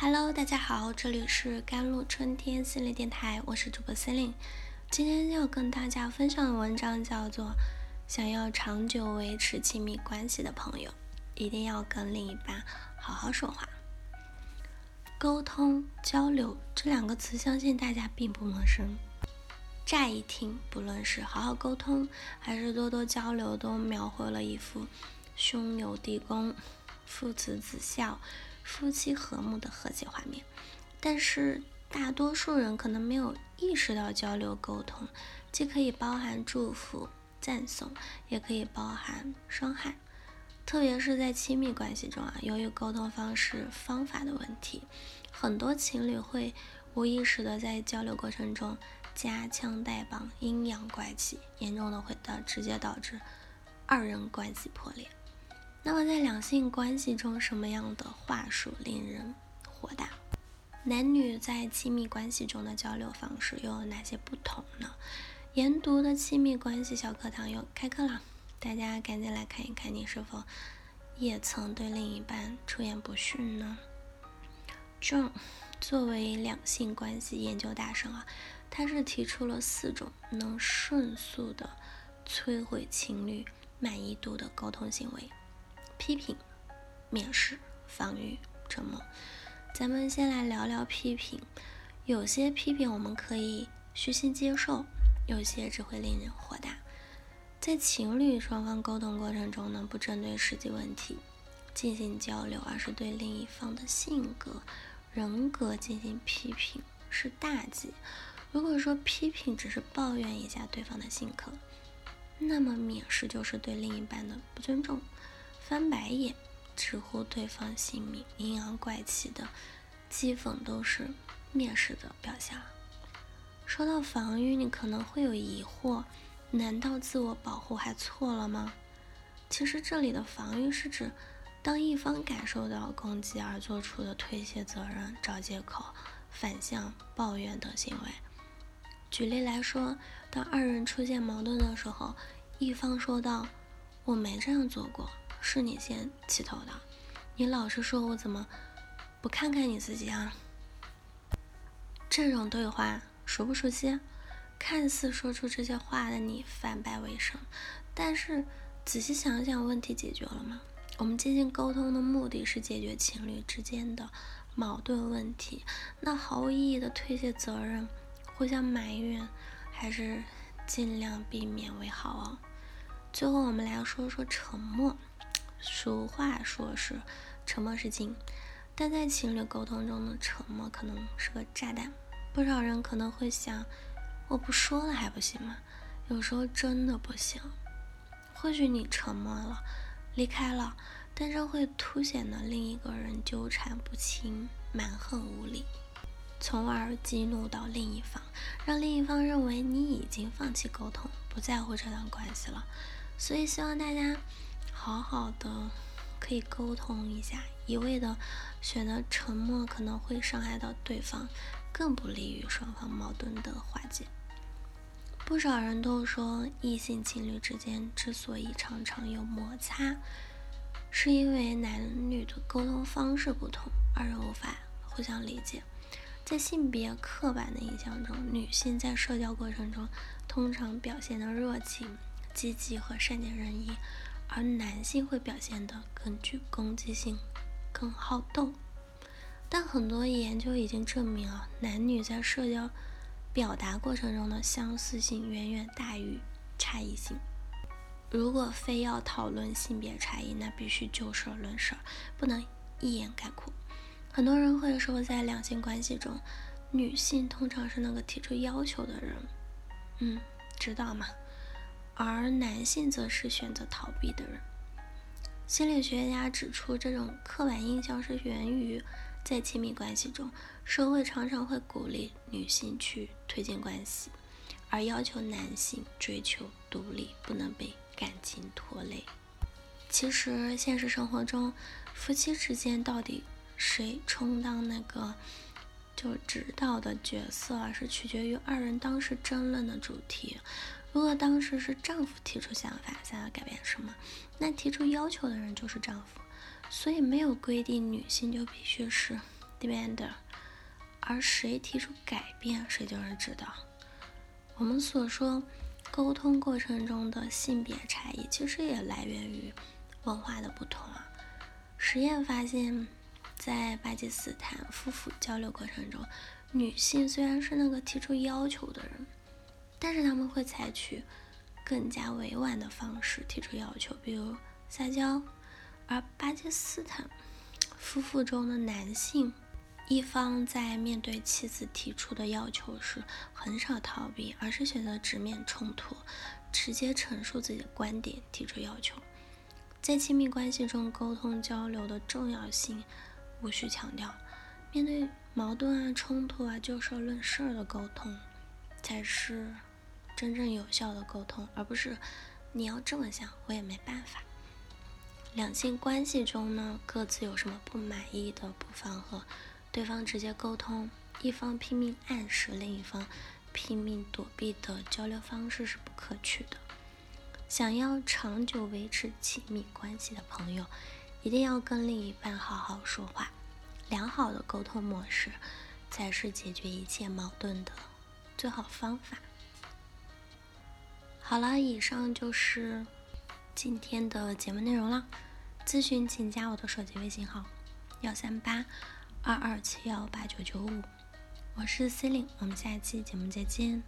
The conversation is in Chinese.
Hello，大家好，这里是甘露春天心理电台，我是主播司令。今天要跟大家分享的文章叫做《想要长久维持亲密关系的朋友，一定要跟另一半好好说话》。沟通、交流这两个词，相信大家并不陌生。乍一听，不论是好好沟通，还是多多交流，都描绘了一幅兄友弟恭、父慈子孝。夫妻和睦的和谐画面，但是大多数人可能没有意识到交流沟通既可以包含祝福、赞颂，也可以包含伤害。特别是在亲密关系中啊，由于沟通方式、方法的问题，很多情侣会无意识的在交流过程中夹枪带棒、阴阳怪气，严重的会导直接导致二人关系破裂。那么在两性关系中，什么样的话术令人火大？男女在亲密关系中的交流方式又有哪些不同呢？研读的亲密关系小课堂又开课了，大家赶紧来看一看，你是否也曾对另一半出言不逊呢？John 作为两性关系研究大神啊，他是提出了四种能迅速的摧毁情侣满意度的沟通行为。批评、蔑视、防御、沉默。咱们先来聊聊批评。有些批评我们可以虚心接受，有些只会令人火大。在情侣双方沟通过程中呢，不针对实际问题进行交流，而是对另一方的性格、人格进行批评，是大忌。如果说批评只是抱怨一下对方的性格，那么蔑视就是对另一半的不尊重。翻白眼、直呼对方姓名、阴阳怪气的讥讽，都是蔑视的表现。说到防御，你可能会有疑惑：难道自我保护还错了吗？其实这里的防御是指，当一方感受到攻击而做出的推卸责任、找借口、反向抱怨等行为。举例来说，当二人出现矛盾的时候，一方说道：“我没这样做过。”是你先起头的，你老是说我怎么不看看你自己啊？这种对话熟不熟悉？看似说出这些话的你反败为胜，但是仔细想想，问题解决了吗？我们进行沟通的目的是解决情侣之间的矛盾问题，那毫无意义的推卸责任、互相埋怨，还是尽量避免为好啊。最后，我们来说说沉默。俗话说是沉默是金，但在情侣沟通中的沉默可能是个炸弹。不少人可能会想，我不说了还不行吗？有时候真的不行。或许你沉默了，离开了，但这会凸显的另一个人纠缠不清、蛮横无理，从而激怒到另一方，让另一方认为你已经放弃沟通，不在乎这段关系了。所以希望大家。好好的可以沟通一下，一味的选择沉默可能会伤害到对方，更不利于双方矛盾的化解。不少人都说，异性情侣之间之所以常常有摩擦，是因为男女的沟通方式不同，二人无法互相理解。在性别刻板的印象中，女性在社交过程中通常表现的热情、积极和善解人意。而男性会表现得更具攻击性，更好斗。但很多研究已经证明啊，男女在社交表达过程中的相似性远远大于差异性。如果非要讨论性别差异，那必须就事论事，不能一言概括。很多人会说，在两性关系中，女性通常是那个提出要求的人。嗯，知道吗？而男性则是选择逃避的人。心理学家指出，这种刻板印象是源于在亲密关系中，社会常常会鼓励女性去推进关系，而要求男性追求独立，不能被感情拖累。其实，现实生活中，夫妻之间到底谁充当那个就指导的角色，是取决于二人当时争论的主题。如果当时是丈夫提出想法，想要改变什么，那提出要求的人就是丈夫，所以没有规定女性就必须是 （demander），而谁提出改变，谁就是指导。我们所说沟通过程中的性别差异，其实也来源于文化的不同啊。实验发现，在巴基斯坦夫妇交流过程中，女性虽然是那个提出要求的人，但是他们会采取更加委婉的方式提出要求，比如撒娇；而巴基斯坦夫妇中的男性。一方在面对妻子提出的要求时，很少逃避，而是选择直面冲突，直接陈述自己的观点，提出要求。在亲密关系中，沟通交流的重要性无需强调。面对矛盾啊、冲突啊，就事论事的沟通，才是真正有效的沟通，而不是你要这么想，我也没办法。两性关系中呢，各自有什么不满意的不妨和。对方直接沟通，一方拼命暗示，另一方拼命躲避的交流方式是不可取的。想要长久维持亲密关系的朋友，一定要跟另一半好好说话。良好的沟通模式才是解决一切矛盾的最好方法。好了，以上就是今天的节目内容了。咨询请加我的手机微信号：幺三八。二二七幺八九九五，我是 Celine，，我们下期节目再见。